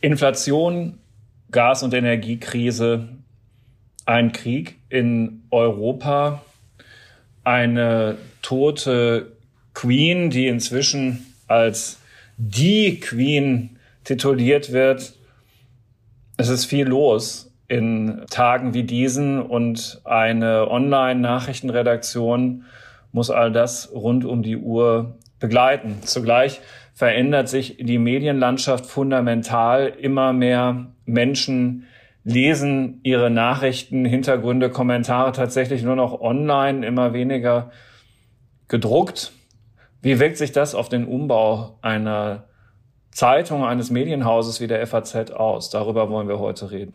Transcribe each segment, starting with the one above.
Inflation, Gas- und Energiekrise, ein Krieg in Europa, eine tote Queen, die inzwischen als die Queen tituliert wird. Es ist viel los in Tagen wie diesen und eine Online-Nachrichtenredaktion muss all das rund um die Uhr begleiten. Zugleich verändert sich die Medienlandschaft fundamental. Immer mehr Menschen lesen ihre Nachrichten, Hintergründe, Kommentare tatsächlich nur noch online, immer weniger gedruckt. Wie wirkt sich das auf den Umbau einer Zeitung, eines Medienhauses wie der FAZ aus? Darüber wollen wir heute reden.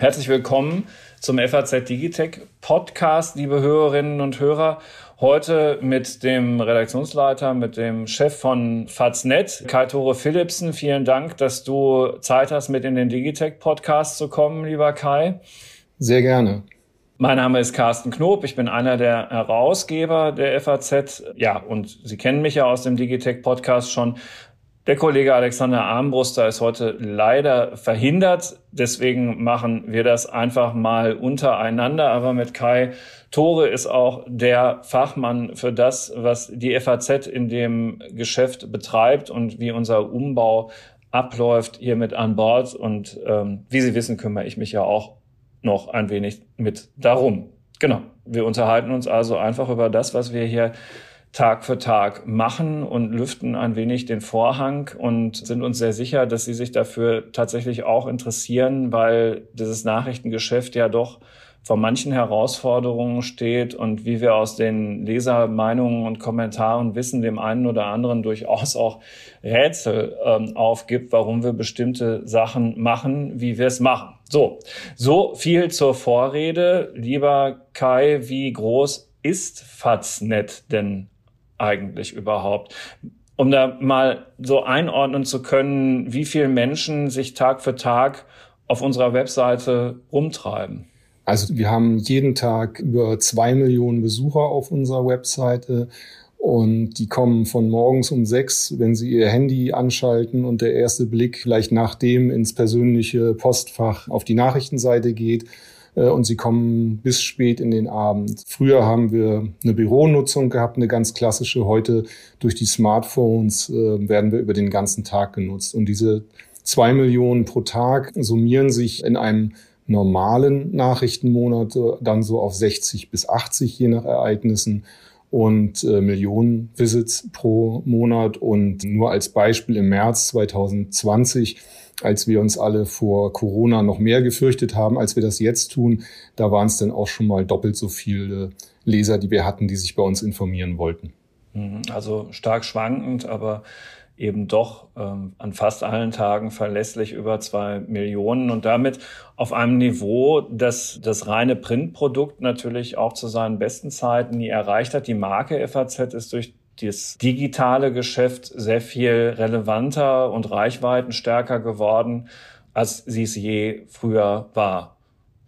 Herzlich willkommen zum FAZ Digitech Podcast, liebe Hörerinnen und Hörer. Heute mit dem Redaktionsleiter, mit dem Chef von Faznet, Kai-Tore Philipsen. Vielen Dank, dass du Zeit hast, mit in den Digitech Podcast zu kommen, lieber Kai. Sehr gerne. Mein Name ist Carsten Knob, ich bin einer der Herausgeber der FAZ. Ja, und Sie kennen mich ja aus dem Digitech Podcast schon. Der Kollege Alexander Armbruster ist heute leider verhindert. Deswegen machen wir das einfach mal untereinander. Aber mit Kai Tore ist auch der Fachmann für das, was die FAZ in dem Geschäft betreibt und wie unser Umbau abläuft, hier mit an Bord. Und ähm, wie Sie wissen, kümmere ich mich ja auch noch ein wenig mit darum. Genau. Wir unterhalten uns also einfach über das, was wir hier Tag für Tag machen und lüften ein wenig den Vorhang und sind uns sehr sicher, dass Sie sich dafür tatsächlich auch interessieren, weil dieses Nachrichtengeschäft ja doch vor manchen Herausforderungen steht und wie wir aus den Lesermeinungen und Kommentaren wissen, dem einen oder anderen durchaus auch Rätsel ähm, aufgibt, warum wir bestimmte Sachen machen, wie wir es machen. So, so viel zur Vorrede. Lieber Kai, wie groß ist Faznet denn eigentlich überhaupt? Um da mal so einordnen zu können, wie viele Menschen sich Tag für Tag auf unserer Webseite rumtreiben. Also wir haben jeden Tag über zwei Millionen Besucher auf unserer Webseite und die kommen von morgens um sechs, wenn sie ihr Handy anschalten und der erste Blick vielleicht nachdem ins persönliche Postfach auf die Nachrichtenseite geht und sie kommen bis spät in den Abend. Früher haben wir eine Büronutzung gehabt, eine ganz klassische. Heute durch die Smartphones äh, werden wir über den ganzen Tag genutzt. Und diese zwei Millionen pro Tag summieren sich in einem normalen Nachrichtenmonat dann so auf 60 bis 80 je nach Ereignissen und äh, Millionen Visits pro Monat. Und nur als Beispiel im März 2020 als wir uns alle vor Corona noch mehr gefürchtet haben, als wir das jetzt tun, da waren es dann auch schon mal doppelt so viele Leser, die wir hatten, die sich bei uns informieren wollten. Mhm. Also stark schwankend, aber eben doch ähm, an fast allen Tagen verlässlich über zwei Millionen und damit auf einem Niveau, das das reine Printprodukt natürlich auch zu seinen besten Zeiten nie erreicht hat. Die Marke FAZ ist durch das digitale Geschäft sehr viel relevanter und reichweitenstärker geworden, als sie es je früher war.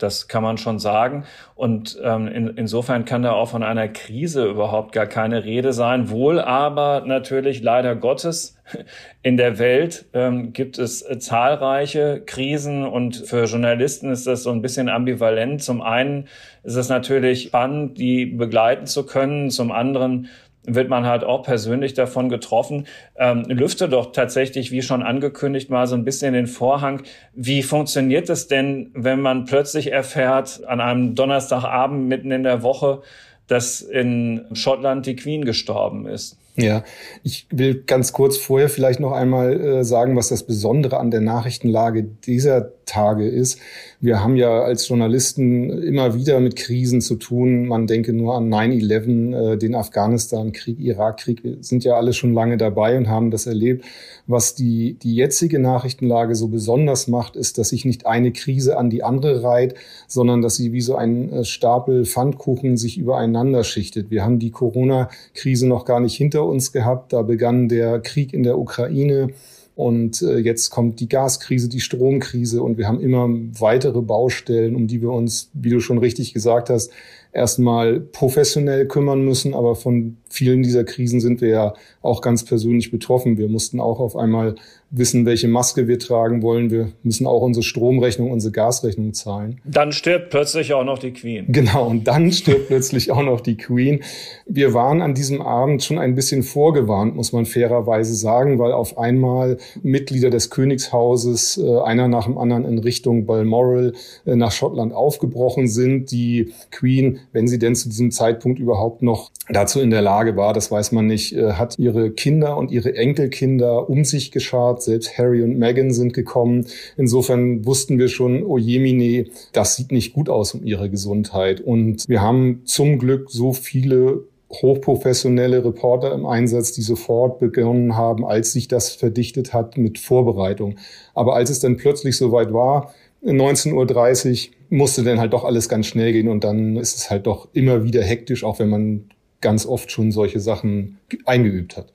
Das kann man schon sagen. Und ähm, in, insofern kann da auch von einer Krise überhaupt gar keine Rede sein. Wohl aber natürlich leider Gottes in der Welt ähm, gibt es äh, zahlreiche Krisen und für Journalisten ist das so ein bisschen ambivalent. Zum einen ist es natürlich spannend, die begleiten zu können. Zum anderen wird man halt auch persönlich davon getroffen. Ähm, lüfte doch tatsächlich, wie schon angekündigt, mal so ein bisschen den Vorhang. Wie funktioniert es denn, wenn man plötzlich erfährt, an einem Donnerstagabend mitten in der Woche, dass in Schottland die Queen gestorben ist? Ja, ich will ganz kurz vorher vielleicht noch einmal äh, sagen, was das Besondere an der Nachrichtenlage dieser Tage ist. Wir haben ja als Journalisten immer wieder mit Krisen zu tun. Man denke nur an 9-11, äh, den Afghanistan-Krieg, Irak-Krieg. Wir sind ja alle schon lange dabei und haben das erlebt. Was die, die jetzige Nachrichtenlage so besonders macht, ist, dass sich nicht eine Krise an die andere reiht, sondern dass sie wie so ein äh, Stapel Pfannkuchen sich übereinander schichtet. Wir haben die Corona-Krise noch gar nicht hinter uns gehabt. Da begann der Krieg in der Ukraine. Und äh, jetzt kommt die Gaskrise, die Stromkrise und wir haben immer weitere Baustellen, um die wir uns, wie du schon richtig gesagt hast, erstmal professionell kümmern müssen. Aber von vielen dieser Krisen sind wir ja auch ganz persönlich betroffen. Wir mussten auch auf einmal wissen, welche Maske wir tragen wollen. Wir müssen auch unsere Stromrechnung, unsere Gasrechnung zahlen. Dann stirbt plötzlich auch noch die Queen. Genau, und dann stirbt plötzlich auch noch die Queen. Wir waren an diesem Abend schon ein bisschen vorgewarnt, muss man fairerweise sagen, weil auf einmal Mitglieder des Königshauses, äh, einer nach dem anderen in Richtung Balmoral äh, nach Schottland aufgebrochen sind. Die Queen, wenn sie denn zu diesem Zeitpunkt überhaupt noch dazu in der Lage war, das weiß man nicht, äh, hat ihre Kinder und ihre Enkelkinder um sich geschart. Selbst Harry und Meghan sind gekommen. Insofern wussten wir schon, oh jemine, das sieht nicht gut aus um ihre Gesundheit. Und wir haben zum Glück so viele hochprofessionelle Reporter im Einsatz, die sofort begonnen haben, als sich das verdichtet hat mit Vorbereitung. Aber als es dann plötzlich soweit war, 19.30 Uhr, musste dann halt doch alles ganz schnell gehen und dann ist es halt doch immer wieder hektisch, auch wenn man ganz oft schon solche Sachen eingeübt hat.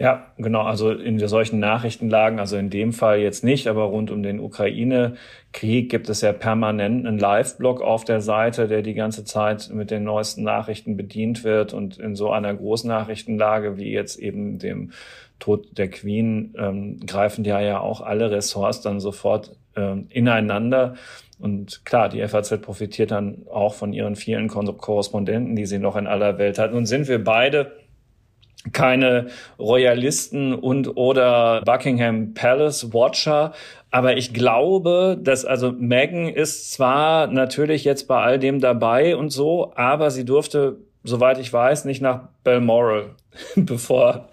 Ja, genau. Also in solchen Nachrichtenlagen, also in dem Fall jetzt nicht, aber rund um den Ukraine-Krieg gibt es ja permanent einen Live-Blog auf der Seite, der die ganze Zeit mit den neuesten Nachrichten bedient wird. Und in so einer Großnachrichtenlage wie jetzt eben dem Tod der Queen ähm, greifen ja ja auch alle Ressorts dann sofort ähm, ineinander. Und klar, die FAZ profitiert dann auch von ihren vielen Korrespondenten, die sie noch in aller Welt hat. Nun sind wir beide keine Royalisten und oder Buckingham Palace Watcher. Aber ich glaube, dass also Meghan ist zwar natürlich jetzt bei all dem dabei und so, aber sie durfte, soweit ich weiß, nicht nach Balmoral, bevor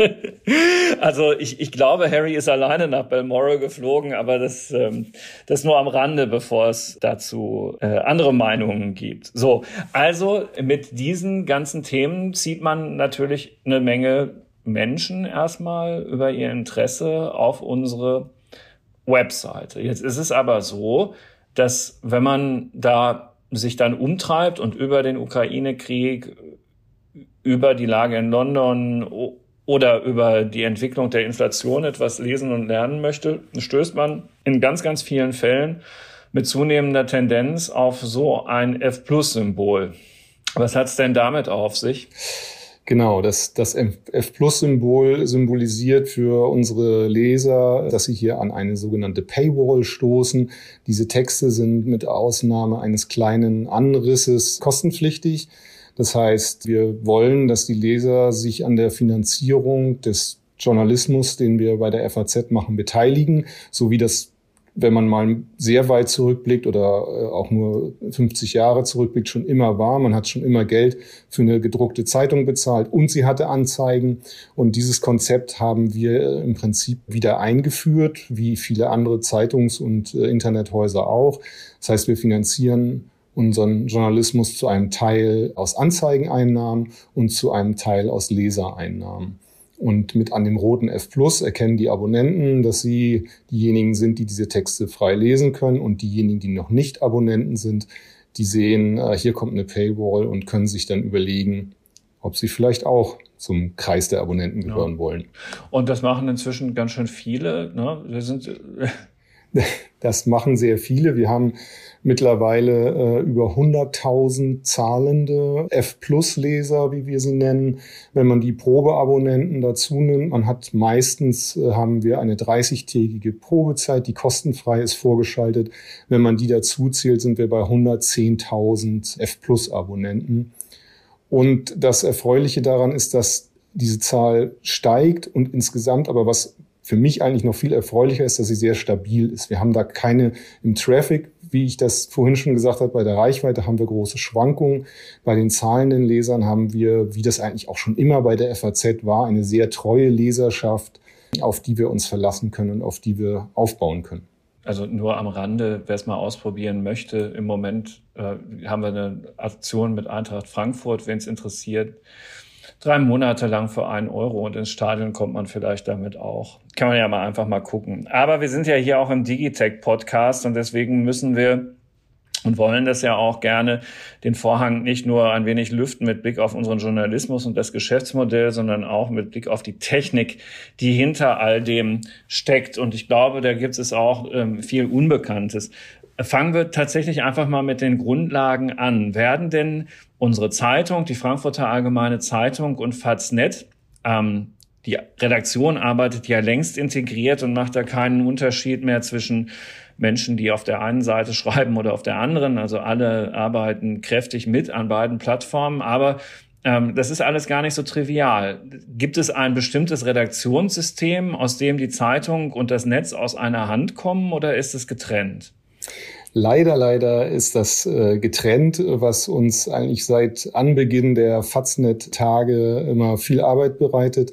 also ich, ich glaube, Harry ist alleine nach Balmoral geflogen, aber das, ähm, das nur am Rande, bevor es dazu äh, andere Meinungen gibt. So, also mit diesen ganzen Themen zieht man natürlich eine Menge Menschen erstmal über ihr Interesse auf unsere Webseite. Jetzt ist es aber so, dass wenn man da sich dann umtreibt und über den Ukraine-Krieg, über die Lage in London oder über die Entwicklung der Inflation etwas lesen und lernen möchte, stößt man in ganz, ganz vielen Fällen mit zunehmender Tendenz auf so ein F-Plus-Symbol. Was hat es denn damit auf sich? Genau, das, das F-Plus-Symbol symbolisiert für unsere Leser, dass sie hier an eine sogenannte Paywall stoßen. Diese Texte sind mit Ausnahme eines kleinen Anrisses kostenpflichtig. Das heißt, wir wollen, dass die Leser sich an der Finanzierung des Journalismus, den wir bei der FAZ machen, beteiligen, so wie das wenn man mal sehr weit zurückblickt oder äh, auch nur 50 Jahre zurückblickt, schon immer war. Man hat schon immer Geld für eine gedruckte Zeitung bezahlt und sie hatte Anzeigen. Und dieses Konzept haben wir äh, im Prinzip wieder eingeführt, wie viele andere Zeitungs- und äh, Internethäuser auch. Das heißt, wir finanzieren unseren Journalismus zu einem Teil aus Anzeigeneinnahmen und zu einem Teil aus Lesereinnahmen. Und mit an dem roten F Plus erkennen die Abonnenten, dass sie diejenigen sind, die diese Texte frei lesen können und diejenigen, die noch nicht Abonnenten sind, die sehen, äh, hier kommt eine Paywall und können sich dann überlegen, ob sie vielleicht auch zum Kreis der Abonnenten gehören ja. wollen. Und das machen inzwischen ganz schön viele. Ne? Wir sind das machen sehr viele. Wir haben mittlerweile äh, über 100.000 zahlende F-Plus-Leser, wie wir sie nennen. Wenn man die Probeabonnenten dazu nimmt, man hat meistens, äh, haben wir eine 30-tägige Probezeit, die kostenfrei ist vorgeschaltet. Wenn man die dazu zählt, sind wir bei 110.000 F-Plus-Abonnenten. Und das Erfreuliche daran ist, dass diese Zahl steigt und insgesamt aber was für mich eigentlich noch viel erfreulicher ist, dass sie sehr stabil ist. Wir haben da keine im Traffic, wie ich das vorhin schon gesagt habe, bei der Reichweite haben wir große Schwankungen. Bei den zahlenden Lesern haben wir, wie das eigentlich auch schon immer bei der FAZ war, eine sehr treue Leserschaft, auf die wir uns verlassen können und auf die wir aufbauen können. Also nur am Rande, wer es mal ausprobieren möchte, im Moment äh, haben wir eine Aktion mit Eintracht Frankfurt, wenn es interessiert drei Monate lang für einen Euro und ins Stadion kommt man vielleicht damit auch. Kann man ja mal einfach mal gucken. Aber wir sind ja hier auch im Digitech Podcast und deswegen müssen wir und wollen das ja auch gerne den Vorhang nicht nur ein wenig lüften mit Blick auf unseren Journalismus und das Geschäftsmodell, sondern auch mit Blick auf die Technik, die hinter all dem steckt. Und ich glaube, da gibt es auch ähm, viel Unbekanntes. Fangen wir tatsächlich einfach mal mit den Grundlagen an. Werden denn unsere Zeitung, die Frankfurter Allgemeine Zeitung und Faznet, ähm, die Redaktion arbeitet ja längst integriert und macht da keinen Unterschied mehr zwischen Menschen, die auf der einen Seite schreiben oder auf der anderen. Also alle arbeiten kräftig mit an beiden Plattformen. Aber ähm, das ist alles gar nicht so trivial. Gibt es ein bestimmtes Redaktionssystem, aus dem die Zeitung und das Netz aus einer Hand kommen oder ist es getrennt? Leider, leider ist das äh, getrennt, was uns eigentlich seit Anbeginn der Faznet-Tage immer viel Arbeit bereitet.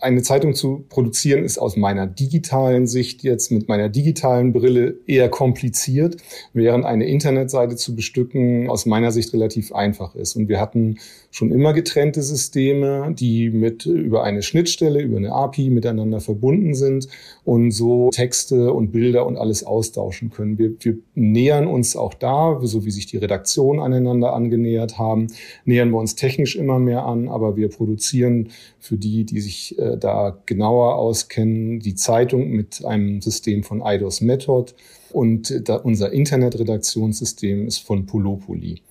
Eine Zeitung zu produzieren ist aus meiner digitalen Sicht jetzt mit meiner digitalen Brille eher kompliziert, während eine Internetseite zu bestücken aus meiner Sicht relativ einfach ist. Und wir hatten schon immer getrennte Systeme, die mit über eine Schnittstelle, über eine API miteinander verbunden sind und so Texte und Bilder und alles austauschen können. Wir, wir nähern uns auch da, so wie sich die Redaktion aneinander angenähert haben, nähern wir uns technisch immer mehr an, aber wir produzieren für die, die sich äh, da genauer auskennen, die Zeitung mit einem System von IDOS Method und da unser Internetredaktionssystem ist von Polopoly.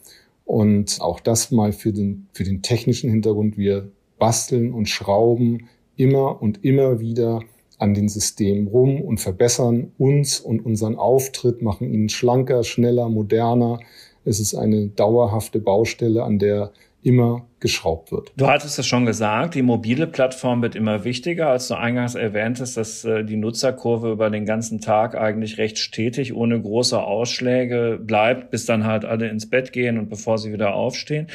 Und auch das mal für den, für den technischen Hintergrund. Wir basteln und schrauben immer und immer wieder an den Systemen rum und verbessern uns und unseren Auftritt, machen ihn schlanker, schneller, moderner. Es ist eine dauerhafte Baustelle, an der immer geschraubt wird. Du hattest es schon gesagt, die mobile Plattform wird immer wichtiger. Als du eingangs erwähntest, dass äh, die Nutzerkurve über den ganzen Tag eigentlich recht stetig, ohne große Ausschläge bleibt, bis dann halt alle ins Bett gehen und bevor sie wieder aufstehen.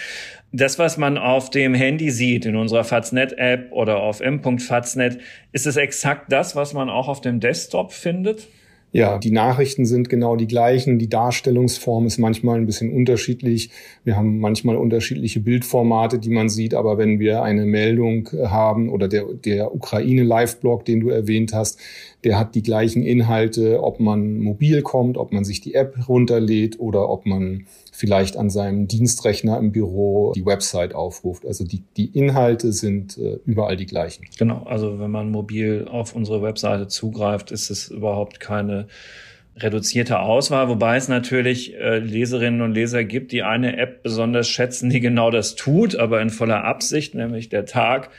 Das, was man auf dem Handy sieht, in unserer Faznet-App oder auf m.faznet, ist es exakt das, was man auch auf dem Desktop findet? Ja, die Nachrichten sind genau die gleichen. Die Darstellungsform ist manchmal ein bisschen unterschiedlich. Wir haben manchmal unterschiedliche Bildformate, die man sieht. Aber wenn wir eine Meldung haben oder der, der Ukraine-Live-Blog, den du erwähnt hast, der hat die gleichen Inhalte, ob man mobil kommt, ob man sich die App runterlädt oder ob man vielleicht an seinem Dienstrechner im Büro die Website aufruft. Also die, die Inhalte sind äh, überall die gleichen. Genau, also wenn man mobil auf unsere Webseite zugreift, ist es überhaupt keine reduzierte Auswahl, wobei es natürlich äh, Leserinnen und Leser gibt, die eine App besonders schätzen, die genau das tut, aber in voller Absicht, nämlich der Tag,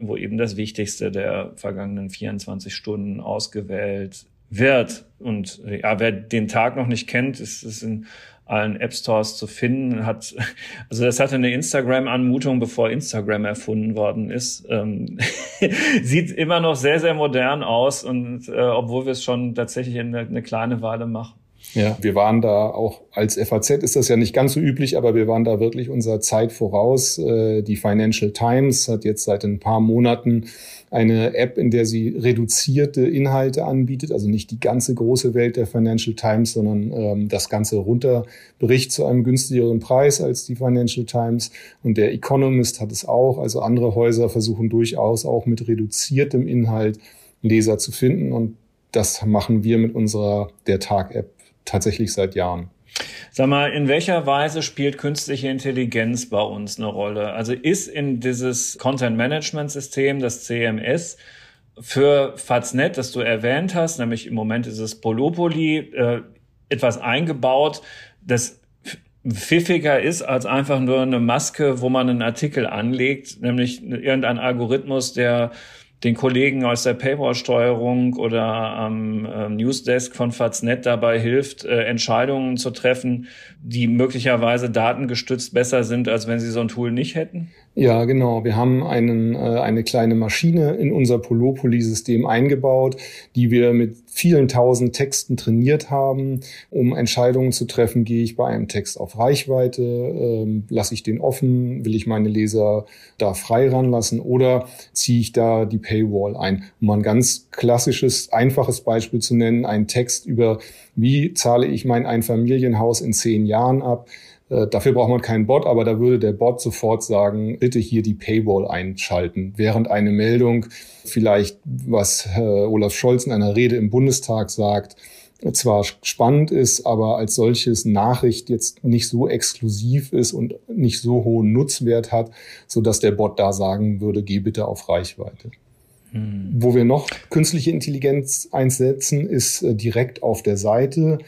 wo eben das Wichtigste der vergangenen 24 Stunden ausgewählt wird. Und ja, wer den Tag noch nicht kennt, ist es in allen App Stores zu finden. Hat, also das hatte eine Instagram-Anmutung, bevor Instagram erfunden worden ist. Ähm, sieht immer noch sehr, sehr modern aus und äh, obwohl wir es schon tatsächlich eine, eine kleine Weile machen. Ja, wir waren da auch als FAZ ist das ja nicht ganz so üblich, aber wir waren da wirklich unserer Zeit voraus. Äh, die Financial Times hat jetzt seit ein paar Monaten eine App, in der sie reduzierte Inhalte anbietet, also nicht die ganze große Welt der Financial Times, sondern ähm, das Ganze runterbricht zu einem günstigeren Preis als die Financial Times. Und der Economist hat es auch. Also andere Häuser versuchen durchaus auch mit reduziertem Inhalt Leser zu finden. Und das machen wir mit unserer Der Tag-App tatsächlich seit Jahren. Sag mal, in welcher Weise spielt künstliche Intelligenz bei uns eine Rolle? Also ist in dieses Content Management System, das CMS, für Faznet, das du erwähnt hast, nämlich im Moment ist es Polopoly, äh, etwas eingebaut, das pfiffiger ist als einfach nur eine Maske, wo man einen Artikel anlegt, nämlich irgendein Algorithmus, der den Kollegen aus der Paywall-Steuerung oder am ähm, Newsdesk von Faznet dabei hilft, äh, Entscheidungen zu treffen, die möglicherweise datengestützt besser sind, als wenn sie so ein Tool nicht hätten? Ja, genau. Wir haben einen, äh, eine kleine Maschine in unser Polopoly-System eingebaut, die wir mit vielen tausend Texten trainiert haben, um Entscheidungen zu treffen. Gehe ich bei einem Text auf Reichweite? Ähm, lasse ich den offen? Will ich meine Leser da frei ranlassen? Oder ziehe ich da die Paywall ein? Um ein ganz klassisches, einfaches Beispiel zu nennen, ein Text über, wie zahle ich mein Einfamilienhaus in zehn Jahren ab? Äh, dafür braucht man keinen Bot, aber da würde der Bot sofort sagen, bitte hier die Paywall einschalten, während eine Meldung vielleicht, was Olaf Scholz in einer Rede im Bundestag sagt, zwar spannend ist, aber als solches Nachricht jetzt nicht so exklusiv ist und nicht so hohen Nutzwert hat, so dass der Bot da sagen würde, geh bitte auf Reichweite. Hm. Wo wir noch künstliche Intelligenz einsetzen, ist äh, direkt auf der Seite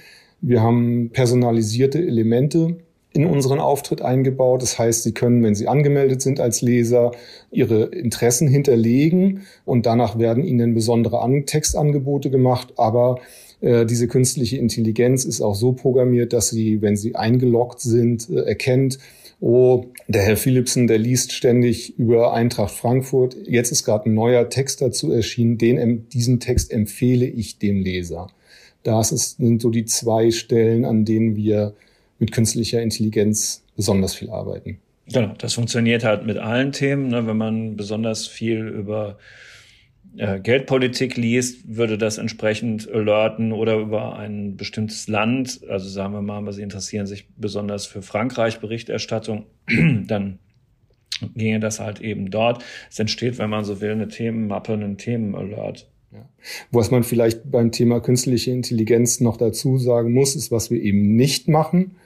Wir haben personalisierte Elemente in unseren Auftritt eingebaut. Das heißt, Sie können, wenn Sie angemeldet sind als Leser, Ihre Interessen hinterlegen und danach werden Ihnen besondere Textangebote gemacht. Aber äh, diese künstliche Intelligenz ist auch so programmiert, dass sie, wenn sie eingeloggt sind, äh, erkennt, oh, der Herr Philipsen, der liest ständig über Eintracht Frankfurt. Jetzt ist gerade ein neuer Text dazu erschienen. Den, diesen Text empfehle ich dem Leser. Das ist, sind so die zwei Stellen, an denen wir mit künstlicher Intelligenz besonders viel arbeiten. Genau, das funktioniert halt mit allen Themen. Ne? Wenn man besonders viel über äh, Geldpolitik liest, würde das entsprechend alerten oder über ein bestimmtes Land, also sagen wir mal, Sie interessieren sich besonders für Frankreich Berichterstattung, dann ginge das halt eben dort. Es entsteht, wenn man so will, eine Themenmappe, einen Themenalert. Ja. Was man vielleicht beim Thema künstliche Intelligenz noch dazu sagen muss, ist, was wir eben nicht machen.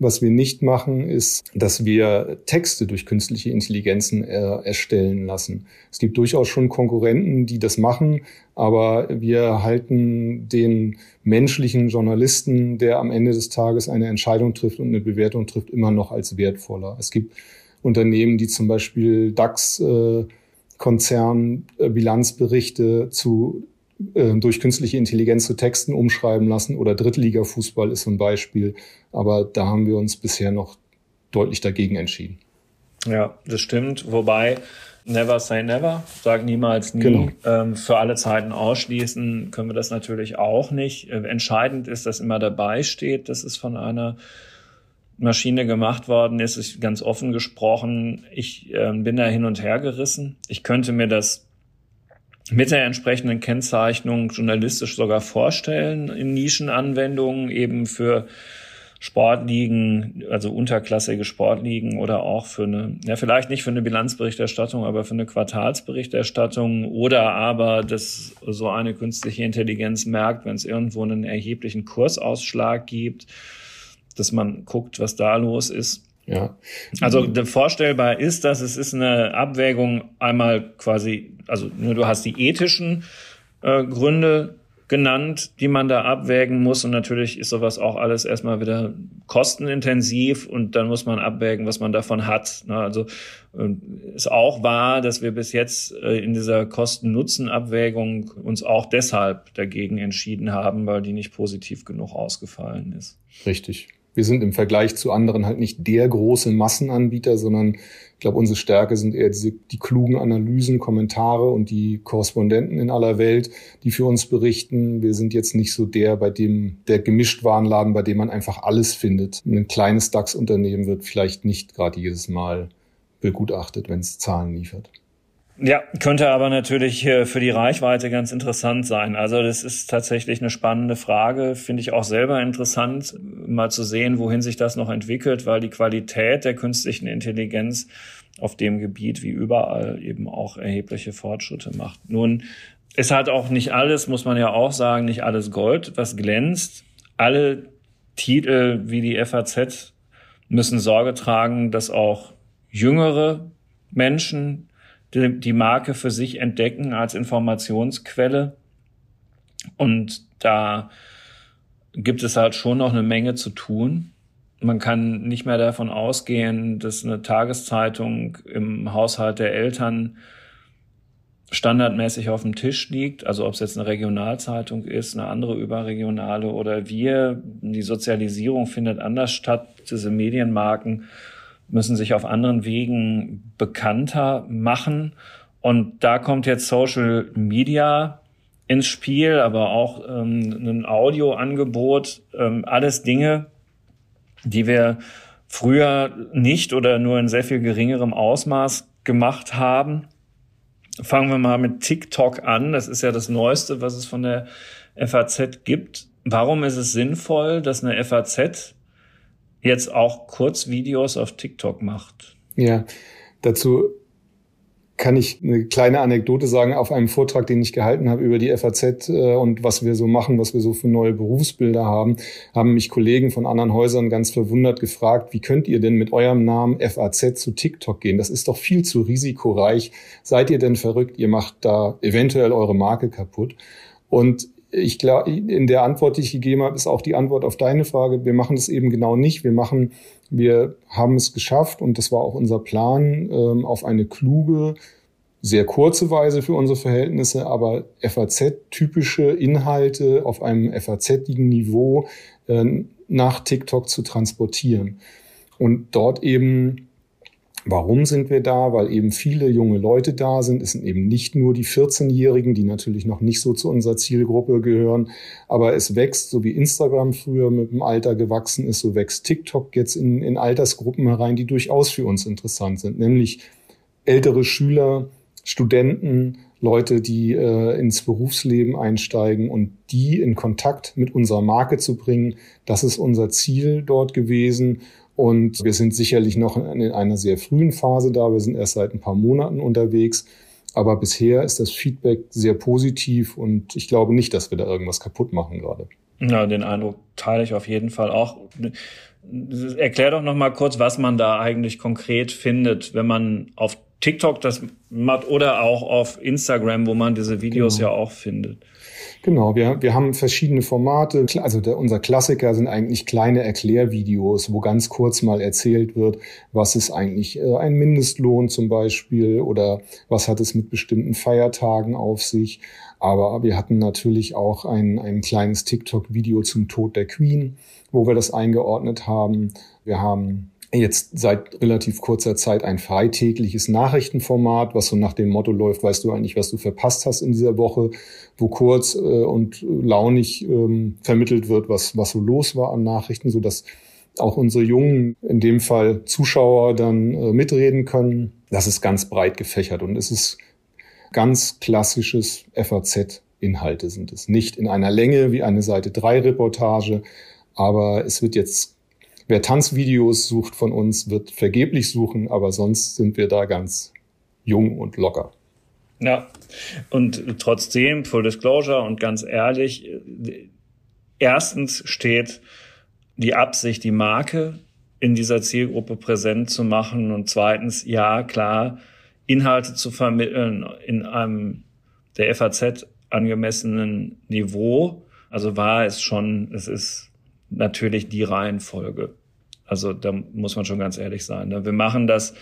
Was wir nicht machen, ist, dass wir Texte durch künstliche Intelligenzen äh, erstellen lassen. Es gibt durchaus schon Konkurrenten, die das machen, aber wir halten den menschlichen Journalisten, der am Ende des Tages eine Entscheidung trifft und eine Bewertung trifft, immer noch als wertvoller. Es gibt Unternehmen, die zum Beispiel DAX äh, Konzernbilanzberichte zu äh, durch künstliche Intelligenz zu Texten umschreiben lassen oder Drittliga-Fußball ist so ein Beispiel. Aber da haben wir uns bisher noch deutlich dagegen entschieden. Ja, das stimmt. Wobei, never say never, sag niemals nie. Genau. Ähm, für alle Zeiten ausschließen können wir das natürlich auch nicht. Äh, entscheidend ist, dass immer dabei steht, dass es von einer Maschine gemacht worden ist. Ich, ganz offen gesprochen, ich äh, bin da hin und her gerissen. Ich könnte mir das mit der entsprechenden Kennzeichnung journalistisch sogar vorstellen in Nischenanwendungen eben für Sportligen, also unterklassige Sportligen oder auch für eine, ja vielleicht nicht für eine Bilanzberichterstattung, aber für eine Quartalsberichterstattung oder aber, dass so eine künstliche Intelligenz merkt, wenn es irgendwo einen erheblichen Kursausschlag gibt, dass man guckt, was da los ist. Ja. Also vorstellbar ist, dass es ist eine Abwägung einmal quasi, also nur du hast die ethischen äh, Gründe genannt, die man da abwägen muss. Und natürlich ist sowas auch alles erstmal wieder kostenintensiv und dann muss man abwägen, was man davon hat. Also äh, ist auch wahr, dass wir bis jetzt äh, in dieser Kosten-Nutzen-Abwägung uns auch deshalb dagegen entschieden haben, weil die nicht positiv genug ausgefallen ist. Richtig wir sind im Vergleich zu anderen halt nicht der große Massenanbieter, sondern ich glaube, unsere Stärke sind eher diese, die klugen Analysen, Kommentare und die Korrespondenten in aller Welt, die für uns berichten. Wir sind jetzt nicht so der, bei dem, der Gemischtwarenladen, bei dem man einfach alles findet. Ein kleines DAX-Unternehmen wird vielleicht nicht gerade jedes Mal begutachtet, wenn es Zahlen liefert. Ja, könnte aber natürlich für die Reichweite ganz interessant sein. Also das ist tatsächlich eine spannende Frage, finde ich auch selber interessant, mal zu sehen, wohin sich das noch entwickelt, weil die Qualität der künstlichen Intelligenz auf dem Gebiet wie überall eben auch erhebliche Fortschritte macht. Nun ist halt auch nicht alles, muss man ja auch sagen, nicht alles Gold, was glänzt. Alle Titel wie die FAZ müssen Sorge tragen, dass auch jüngere Menschen die, die Marke für sich entdecken als Informationsquelle. Und da gibt es halt schon noch eine Menge zu tun. Man kann nicht mehr davon ausgehen, dass eine Tageszeitung im Haushalt der Eltern standardmäßig auf dem Tisch liegt, also ob es jetzt eine Regionalzeitung ist, eine andere überregionale oder wir, die Sozialisierung findet anders statt, diese Medienmarken müssen sich auf anderen Wegen bekannter machen. Und da kommt jetzt Social Media ins Spiel, aber auch ähm, ein Audioangebot, ähm, alles Dinge, die wir früher nicht oder nur in sehr viel geringerem Ausmaß gemacht haben. Fangen wir mal mit TikTok an. Das ist ja das Neueste, was es von der FAZ gibt. Warum ist es sinnvoll, dass eine FAZ jetzt auch Kurzvideos auf TikTok macht. Ja, dazu kann ich eine kleine Anekdote sagen. Auf einem Vortrag, den ich gehalten habe über die FAZ äh, und was wir so machen, was wir so für neue Berufsbilder haben, haben mich Kollegen von anderen Häusern ganz verwundert gefragt, wie könnt ihr denn mit eurem Namen FAZ zu TikTok gehen? Das ist doch viel zu risikoreich. Seid ihr denn verrückt? Ihr macht da eventuell eure Marke kaputt. Und ich glaube, in der Antwort, die ich gegeben habe, ist auch die Antwort auf deine Frage. Wir machen das eben genau nicht. Wir machen, wir haben es geschafft und das war auch unser Plan, ähm, auf eine kluge, sehr kurze Weise für unsere Verhältnisse, aber FAZ-typische Inhalte auf einem FAZ-igen Niveau äh, nach TikTok zu transportieren. Und dort eben Warum sind wir da? Weil eben viele junge Leute da sind. Es sind eben nicht nur die 14-Jährigen, die natürlich noch nicht so zu unserer Zielgruppe gehören. Aber es wächst, so wie Instagram früher mit dem Alter gewachsen ist, so wächst TikTok jetzt in, in Altersgruppen herein, die durchaus für uns interessant sind. Nämlich ältere Schüler, Studenten, Leute, die äh, ins Berufsleben einsteigen und die in Kontakt mit unserer Marke zu bringen. Das ist unser Ziel dort gewesen. Und wir sind sicherlich noch in einer sehr frühen Phase da. Wir sind erst seit ein paar Monaten unterwegs. Aber bisher ist das Feedback sehr positiv und ich glaube nicht, dass wir da irgendwas kaputt machen gerade. Ja, den Eindruck teile ich auf jeden Fall auch. Erklär doch noch mal kurz, was man da eigentlich konkret findet, wenn man auf TikTok das macht oder auch auf Instagram, wo man diese Videos genau. ja auch findet. Genau, wir, wir haben verschiedene Formate. Also der, unser Klassiker sind eigentlich kleine Erklärvideos, wo ganz kurz mal erzählt wird, was ist eigentlich äh, ein Mindestlohn zum Beispiel oder was hat es mit bestimmten Feiertagen auf sich. Aber wir hatten natürlich auch ein, ein kleines TikTok-Video zum Tod der Queen, wo wir das eingeordnet haben. Wir haben jetzt seit relativ kurzer Zeit ein freitägliches Nachrichtenformat, was so nach dem Motto läuft, weißt du eigentlich, was du verpasst hast in dieser Woche, wo kurz äh, und launig ähm, vermittelt wird, was, was so los war an Nachrichten, so dass auch unsere jungen, in dem Fall Zuschauer, dann äh, mitreden können. Das ist ganz breit gefächert und es ist ganz klassisches FAZ-Inhalte sind es. Nicht in einer Länge wie eine Seite 3 Reportage, aber es wird jetzt Wer Tanzvideos sucht von uns, wird vergeblich suchen, aber sonst sind wir da ganz jung und locker. Ja, und trotzdem, Full Disclosure und ganz ehrlich, erstens steht die Absicht, die Marke in dieser Zielgruppe präsent zu machen und zweitens, ja, klar, Inhalte zu vermitteln in einem der FAZ angemessenen Niveau. Also war es schon, es ist natürlich die Reihenfolge. Also da muss man schon ganz ehrlich sein. Ne? Wir machen das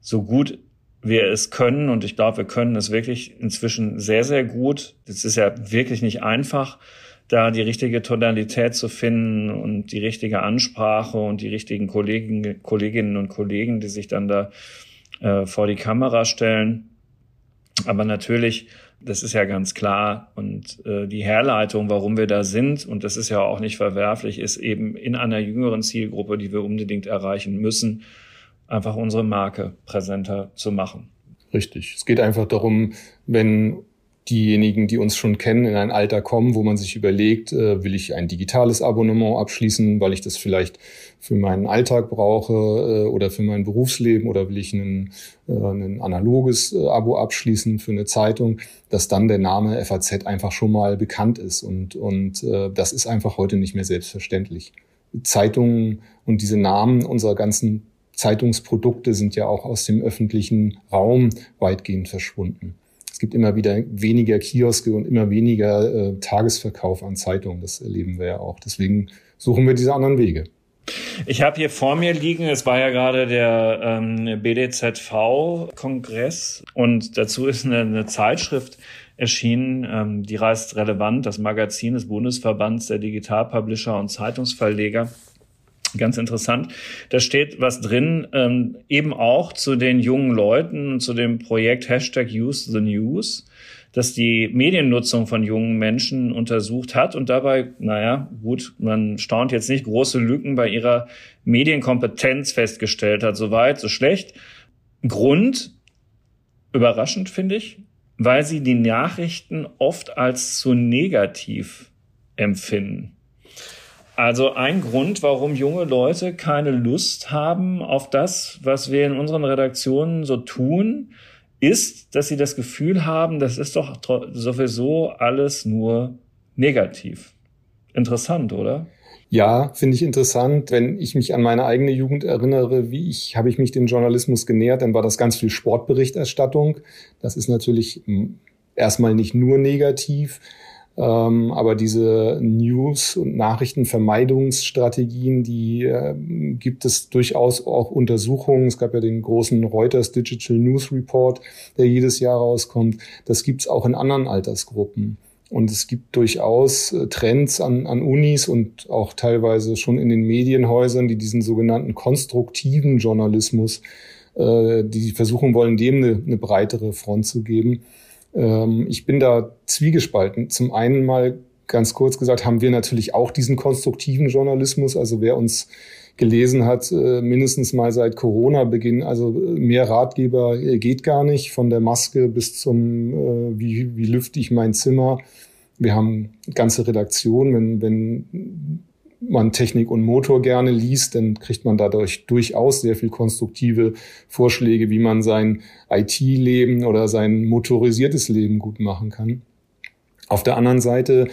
so gut wir es können und ich glaube, wir können es wirklich inzwischen sehr, sehr gut. Es ist ja wirklich nicht einfach, da die richtige Tonalität zu finden und die richtige Ansprache und die richtigen Kollegen, Kolleginnen und Kollegen, die sich dann da äh, vor die Kamera stellen. Aber natürlich das ist ja ganz klar. Und äh, die Herleitung, warum wir da sind, und das ist ja auch nicht verwerflich, ist eben in einer jüngeren Zielgruppe, die wir unbedingt erreichen müssen, einfach unsere Marke präsenter zu machen. Richtig. Es geht einfach darum, wenn diejenigen, die uns schon kennen, in ein Alter kommen, wo man sich überlegt, äh, will ich ein digitales Abonnement abschließen, weil ich das vielleicht für meinen Alltag brauche äh, oder für mein Berufsleben oder will ich ein, äh, ein analoges äh, Abo abschließen für eine Zeitung, dass dann der Name FAZ einfach schon mal bekannt ist und, und äh, das ist einfach heute nicht mehr selbstverständlich. Zeitungen und diese Namen unserer ganzen Zeitungsprodukte sind ja auch aus dem öffentlichen Raum weitgehend verschwunden gibt immer wieder weniger Kioske und immer weniger äh, Tagesverkauf an Zeitungen. Das erleben wir ja auch. Deswegen suchen wir diese anderen Wege. Ich habe hier vor mir liegen, es war ja gerade der ähm, BDZV-Kongress und dazu ist eine, eine Zeitschrift erschienen, ähm, die reißt relevant, das Magazin des Bundesverbands der Digitalpublisher und Zeitungsverleger ganz interessant. Da steht was drin, ähm, eben auch zu den jungen Leuten zu dem Projekt Hashtag Use the News, das die Mediennutzung von jungen Menschen untersucht hat und dabei, naja, gut, man staunt jetzt nicht, große Lücken bei ihrer Medienkompetenz festgestellt hat. Soweit, so schlecht. Grund, überraschend finde ich, weil sie die Nachrichten oft als zu negativ empfinden. Also ein Grund, warum junge Leute keine Lust haben auf das, was wir in unseren Redaktionen so tun, ist, dass sie das Gefühl haben, das ist doch sowieso alles nur negativ. Interessant, oder? Ja, finde ich interessant. Wenn ich mich an meine eigene Jugend erinnere, wie ich, habe ich mich dem Journalismus genähert, dann war das ganz viel Sportberichterstattung. Das ist natürlich hm, erstmal nicht nur negativ, Ähm, aber diese News- und Nachrichtenvermeidungsstrategien, die äh, gibt es durchaus auch Untersuchungen. Es gab ja den großen Reuters Digital News Report, der jedes Jahr rauskommt. Das gibt es auch in anderen Altersgruppen. Und es gibt durchaus äh, Trends an, an Unis und auch teilweise schon in den Medienhäusern, die diesen sogenannten konstruktiven Journalismus, äh, die versuchen wollen, dem eine, eine breitere Front zu geben. Ähm, ich bin da zwiegespalten. Zum einen mal ganz kurz gesagt, haben wir natürlich auch diesen konstruktiven Journalismus. Also wer uns gelesen hat, äh, mindestens mal seit Corona-Beginn, also äh, mehr Ratgeber äh, geht gar nicht, von der Maske bis zum, wie, wie lüfte ich mein Zimmer. Wir haben ganze Redaktion, wenn, wenn man Technik und Motor gerne liest, dann kriegt man dadurch durchaus sehr viel konstruktive Vorschläge, wie man sein IT-Leben oder sein motorisiertes Leben gut machen kann. Auf der anderen Seite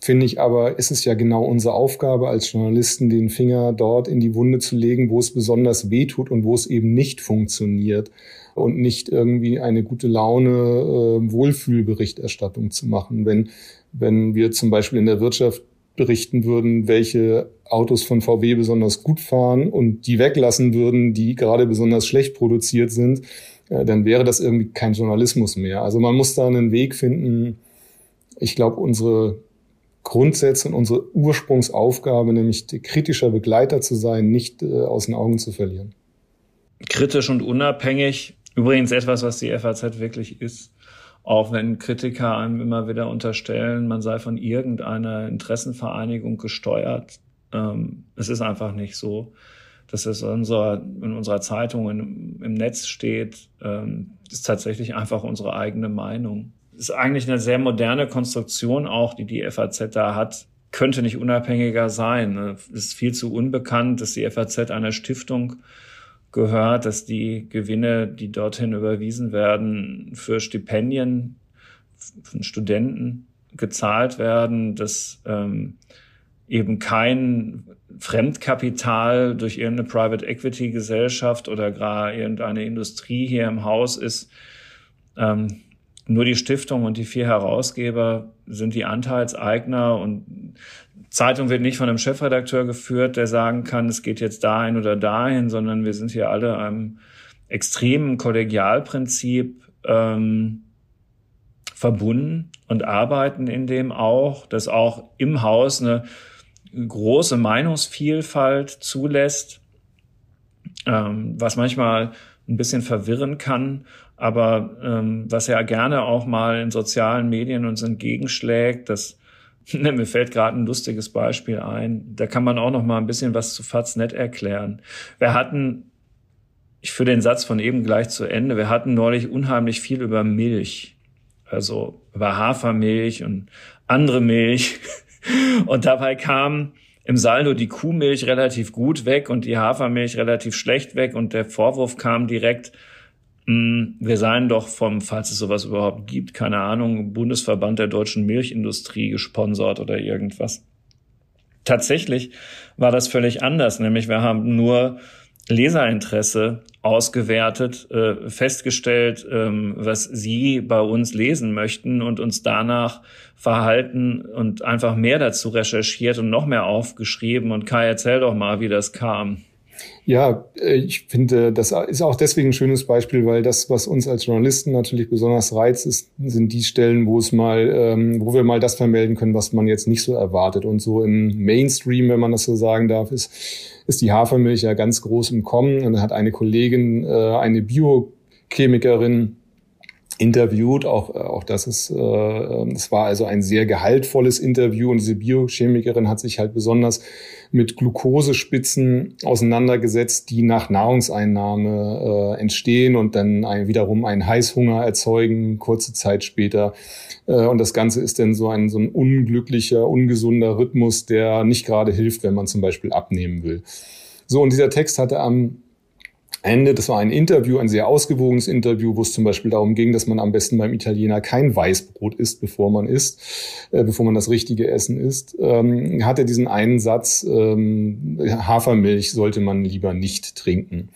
finde ich aber, ist es ja genau unsere Aufgabe als Journalisten, den Finger dort in die Wunde zu legen, wo es besonders weh tut und wo es eben nicht funktioniert und nicht irgendwie eine gute Laune äh, Wohlfühlberichterstattung zu machen. Wenn, wenn wir zum Beispiel in der Wirtschaft berichten würden, welche Autos von VW besonders gut fahren und die weglassen würden, die gerade besonders schlecht produziert sind, äh, dann wäre das irgendwie kein Journalismus mehr. Also man muss da einen Weg finden. Ich glaube, unsere Grundsätze und unsere Ursprungsaufgabe, nämlich kritischer Begleiter zu sein, nicht äh, aus den Augen zu verlieren. Kritisch und unabhängig, übrigens etwas, was die FAZ wirklich ist. Auch wenn Kritiker einem immer wieder unterstellen, man sei von irgendeiner Interessenvereinigung gesteuert. Ähm, es ist einfach nicht so. Dass es in unserer, in unserer Zeitung in, im Netz steht, ähm, ist tatsächlich einfach unsere eigene Meinung. Ist eigentlich eine sehr moderne Konstruktion auch, die die FAZ da hat. Könnte nicht unabhängiger sein. Es ist viel zu unbekannt, dass die FAZ einer Stiftung gehört, dass die Gewinne, die dorthin überwiesen werden, für Stipendien von Studenten gezahlt werden, dass ähm, eben kein Fremdkapital durch irgendeine Private Equity Gesellschaft oder gar irgendeine Industrie hier im Haus ist. Ähm, nur die Stiftung und die vier Herausgeber sind die Anteilseigner und Zeitung wird nicht von einem Chefredakteur geführt, der sagen kann, es geht jetzt dahin oder dahin, sondern wir sind hier alle einem extremen Kollegialprinzip ähm, verbunden und arbeiten in dem auch, dass auch im Haus eine große Meinungsvielfalt zulässt, ähm, was manchmal ein bisschen verwirren kann, aber ähm, was ja gerne auch mal in sozialen Medien uns entgegenschlägt, dass mir fällt gerade ein lustiges Beispiel ein. Da kann man auch noch mal ein bisschen was zu Faznet erklären. Wir hatten, ich führe den Satz von eben gleich zu Ende, wir hatten neulich unheimlich viel über Milch. Also über Hafermilch und andere Milch. Und dabei kam im Saldo die Kuhmilch relativ gut weg und die Hafermilch relativ schlecht weg. Und der Vorwurf kam direkt, wir seien doch vom, falls es sowas überhaupt gibt, keine Ahnung, Bundesverband der deutschen Milchindustrie gesponsert oder irgendwas. Tatsächlich war das völlig anders, nämlich wir haben nur Leserinteresse ausgewertet, äh, festgestellt, ähm, was Sie bei uns lesen möchten und uns danach verhalten und einfach mehr dazu recherchiert und noch mehr aufgeschrieben. Und Kai, erzähl doch mal, wie das kam. Ja, äh, ich finde, das ist auch deswegen ein schönes Beispiel, weil das, was uns als Journalisten natürlich besonders reizt, ist, sind die Stellen, wo es mal, ähm, wo wir mal das vermelden können, was man jetzt nicht so erwartet. Und so im Mainstream, wenn man das so sagen darf, ist, ist die Hafermilch ja ganz groß im Kommen. Und da hat eine Kollegin, äh, eine Biochemikerin, interviewt. Auch, äh, auch das ist, äh, es war also ein sehr gehaltvolles Interview und diese Biochemikerin hat sich halt besonders mit Glukosespitzen auseinandergesetzt, die nach Nahrungseinnahme äh, entstehen und dann ein, wiederum einen Heißhunger erzeugen, kurze Zeit später. Äh, und das Ganze ist dann so ein, so ein unglücklicher, ungesunder Rhythmus, der nicht gerade hilft, wenn man zum Beispiel abnehmen will. So, und dieser Text hatte am Ende. Das war ein Interview, ein sehr ausgewogenes Interview, wo es zum Beispiel darum ging, dass man am besten beim Italiener kein Weißbrot isst, bevor man isst, äh, bevor man das richtige Essen isst. Ähm, hatte diesen einen Satz, ähm, Hafermilch sollte man lieber nicht trinken.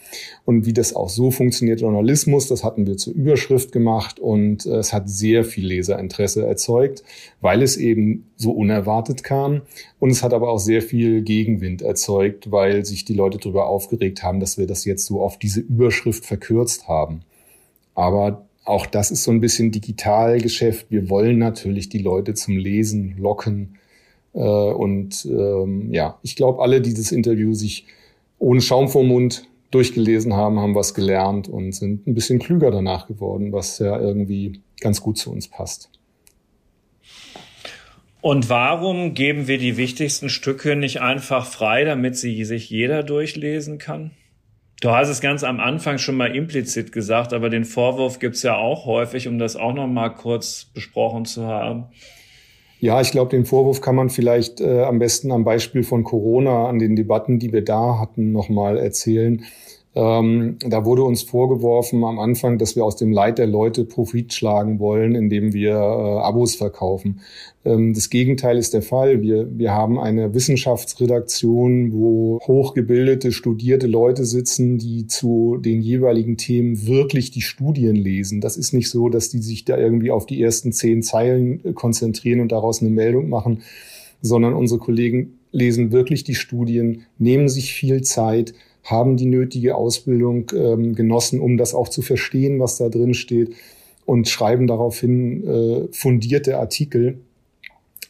Und wie das auch so funktioniert, Journalismus, das hatten wir zur Überschrift gemacht und äh, es hat sehr viel Leserinteresse erzeugt, weil es eben so unerwartet kam. Und es hat aber auch sehr viel Gegenwind erzeugt, weil sich die Leute darüber aufgeregt haben, dass wir das jetzt so auf diese Überschrift verkürzt haben. Aber auch das ist so ein bisschen Digitalgeschäft. Wir wollen natürlich die Leute zum Lesen locken. Äh, und ähm, ja, ich glaube, alle, die das Interview sich ohne Schaum vor Mund durchgelesen haben, haben was gelernt und sind ein bisschen klüger danach geworden, was ja irgendwie ganz gut zu uns passt. Und warum geben wir die wichtigsten Stücke nicht einfach frei, damit sie sich jeder durchlesen kann? Du hast es ganz am Anfang schon mal implizit gesagt, aber den Vorwurf gibt's ja auch häufig, um das auch noch mal kurz besprochen zu haben. Ja, ich glaube, den Vorwurf kann man vielleicht äh, am besten am Beispiel von Corona, an den Debatten, die wir da hatten, noch mal erzählen. Ähm, da wurde uns vorgeworfen am Anfang, dass wir aus dem Leid der Leute Profit schlagen wollen, indem wir äh, Abos verkaufen. Ähm, das Gegenteil ist der Fall. Wir, wir haben eine Wissenschaftsredaktion, wo hochgebildete, studierte Leute sitzen, die zu den jeweiligen Themen wirklich die Studien lesen. Das ist nicht so, dass die sich da irgendwie auf die ersten zehn Zeilen äh, konzentrieren und daraus eine Meldung machen, sondern unsere Kollegen lesen wirklich die Studien, nehmen sich viel Zeit, haben die nötige Ausbildung ähm, genossen, um das auch zu verstehen, was da drin steht und schreiben daraufhin äh, fundierte Artikel.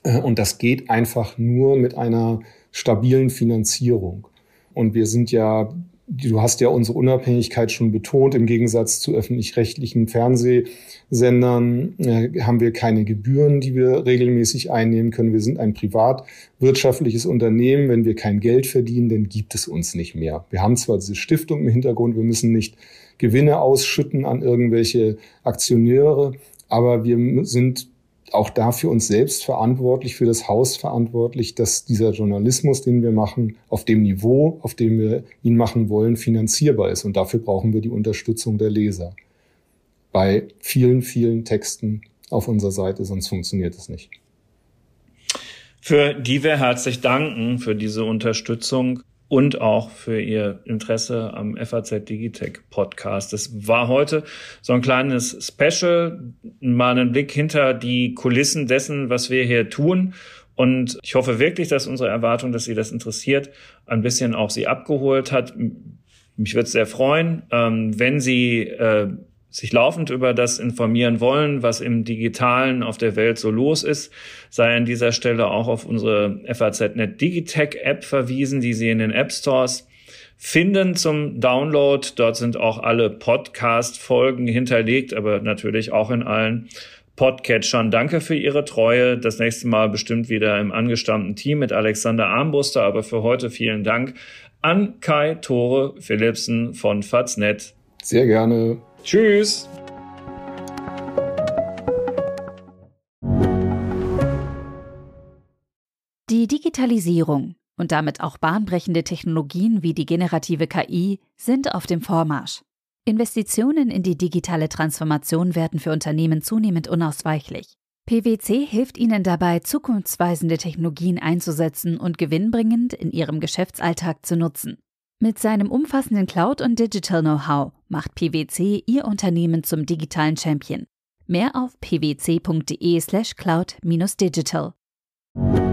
Äh, und das geht einfach nur mit einer stabilen Finanzierung. Und wir sind ja Du hast ja unsere Unabhängigkeit schon betont. Im Gegensatz zu öffentlich-rechtlichen Fernsehsendern äh, haben wir keine Gebühren, die wir regelmäßig einnehmen können. Wir sind ein privatwirtschaftliches Unternehmen. Wenn wir kein Geld verdienen, dann gibt es uns nicht mehr. Wir haben zwar diese Stiftung im Hintergrund, wir müssen nicht Gewinne ausschütten an irgendwelche Aktionäre, aber wir sind auch da für uns selbst verantwortlich, für das Haus verantwortlich, dass dieser Journalismus, den wir machen, auf dem Niveau, auf dem wir ihn machen wollen, finanzierbar ist. Und dafür brauchen wir die Unterstützung der Leser. Bei vielen, vielen Texten auf unserer Seite, sonst funktioniert es nicht. Für die wir herzlich danken für diese Unterstützung und auch für Ihr Interesse am FAZ Digitech Podcast. Es war heute so ein kleines Special, mal einen Blick hinter die Kulissen dessen, was wir hier tun. Und ich hoffe wirklich, dass unsere Erwartung, dass Sie das interessiert, ein bisschen auch Sie abgeholt hat. Mich würde es sehr freuen, ähm, wenn Sie äh, sich laufend über das informieren wollen, was im Digitalen auf der Welt so los ist, sei an dieser Stelle auch auf unsere FAZ.net Digitech App verwiesen, die Sie in den App Stores finden zum Download. Dort sind auch alle Podcast-Folgen hinterlegt, aber natürlich auch in allen Podcatchern. Danke für Ihre Treue. Das nächste Mal bestimmt wieder im angestammten Team mit Alexander Armbruster. Aber für heute vielen Dank an Kai Tore Philipsen von Faznet. Sehr gerne. Tschüss. Die Digitalisierung und damit auch bahnbrechende Technologien wie die generative KI sind auf dem Vormarsch. Investitionen in die digitale Transformation werden für Unternehmen zunehmend unausweichlich. PwC hilft ihnen dabei, zukunftsweisende Technologien einzusetzen und gewinnbringend in ihrem Geschäftsalltag zu nutzen. Mit seinem umfassenden Cloud- und Digital-Know-how macht PwC Ihr Unternehmen zum digitalen Champion. Mehr auf pwc.de/cloud-digital. slash